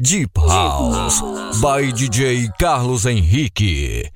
Deep House by DJ Carlos Henrique.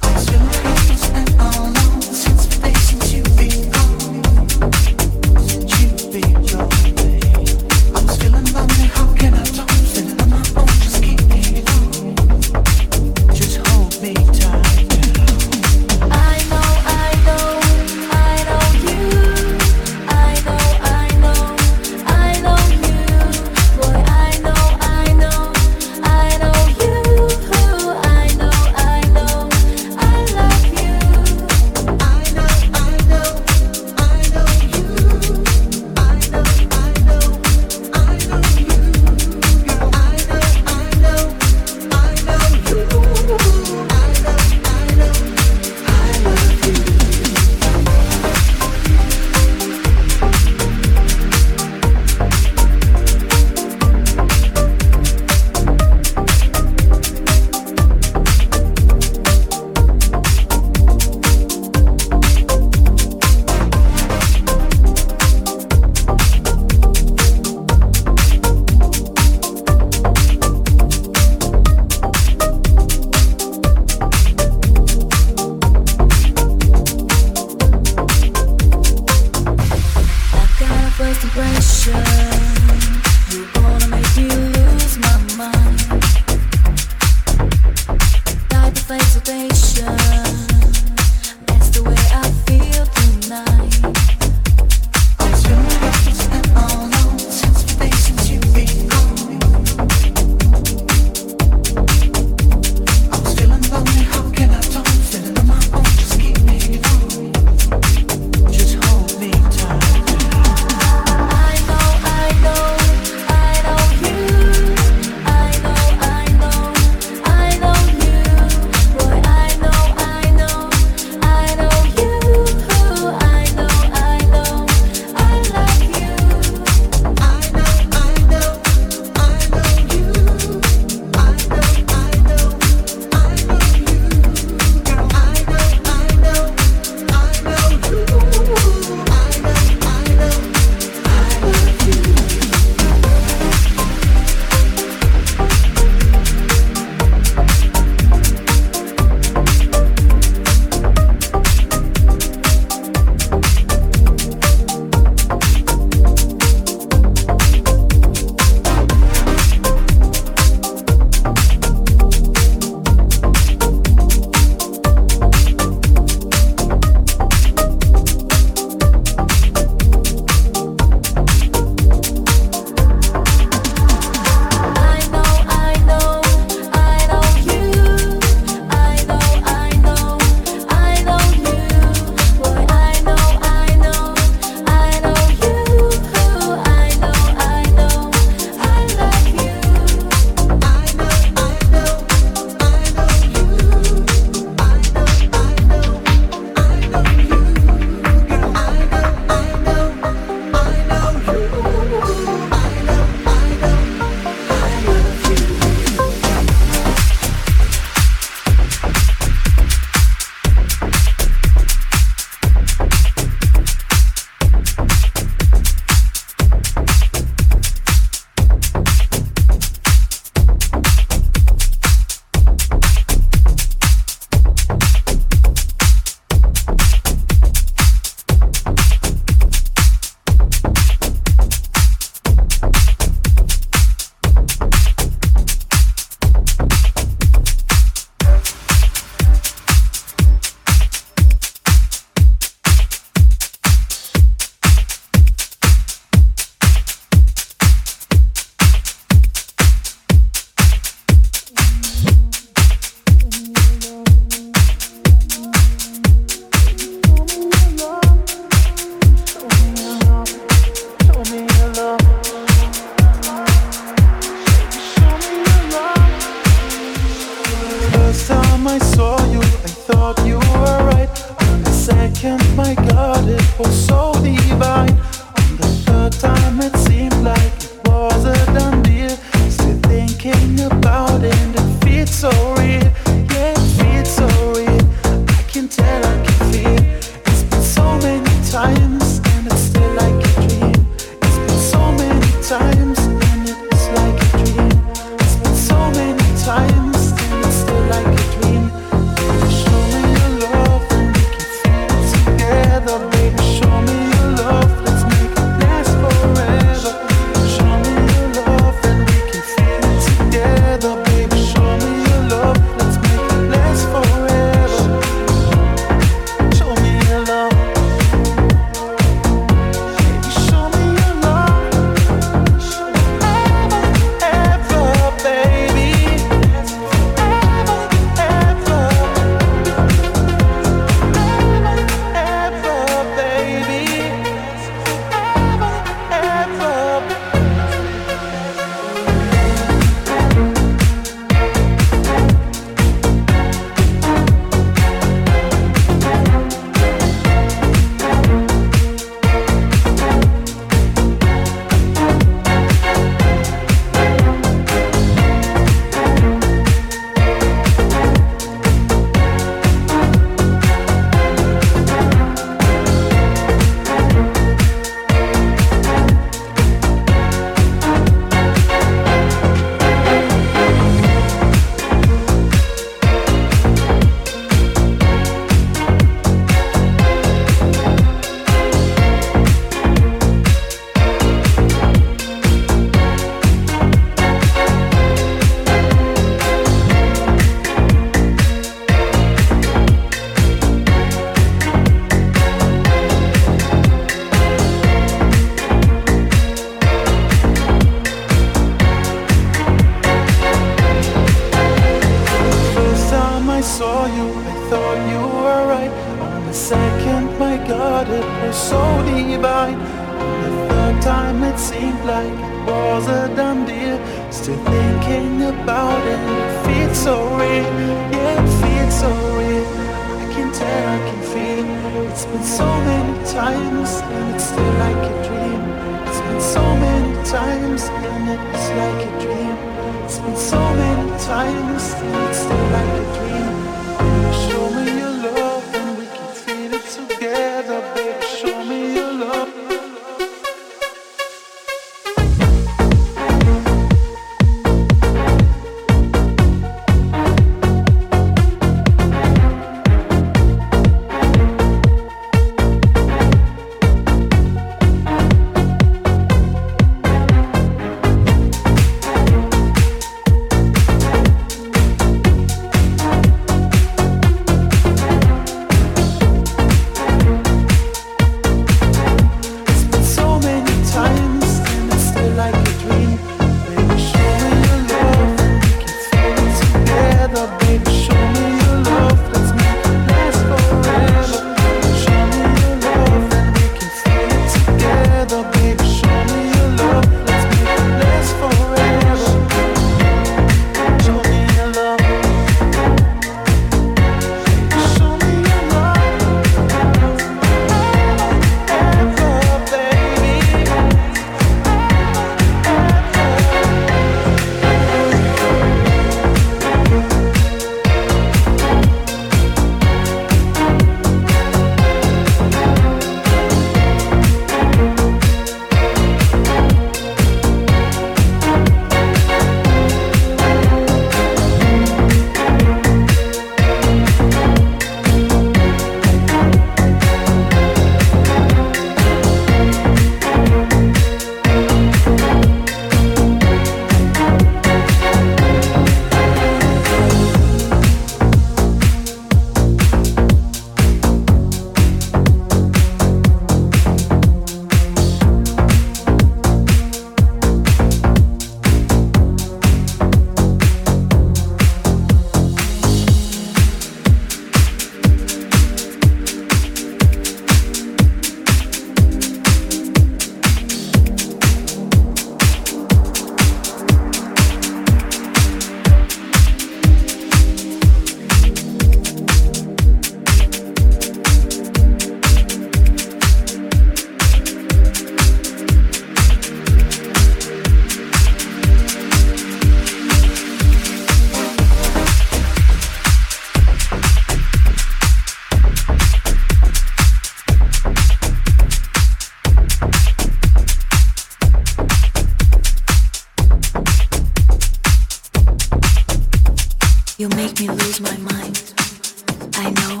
I know,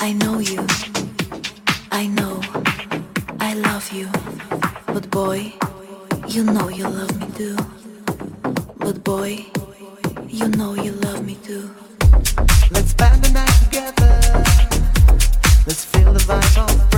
I know you. I know, I love you. But boy, you know you love me too. But boy, you know you love me too. Let's spend the night together. Let's feel the vibe.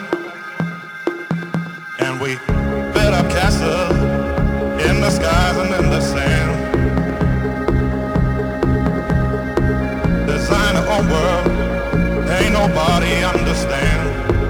World, ain't nobody understand.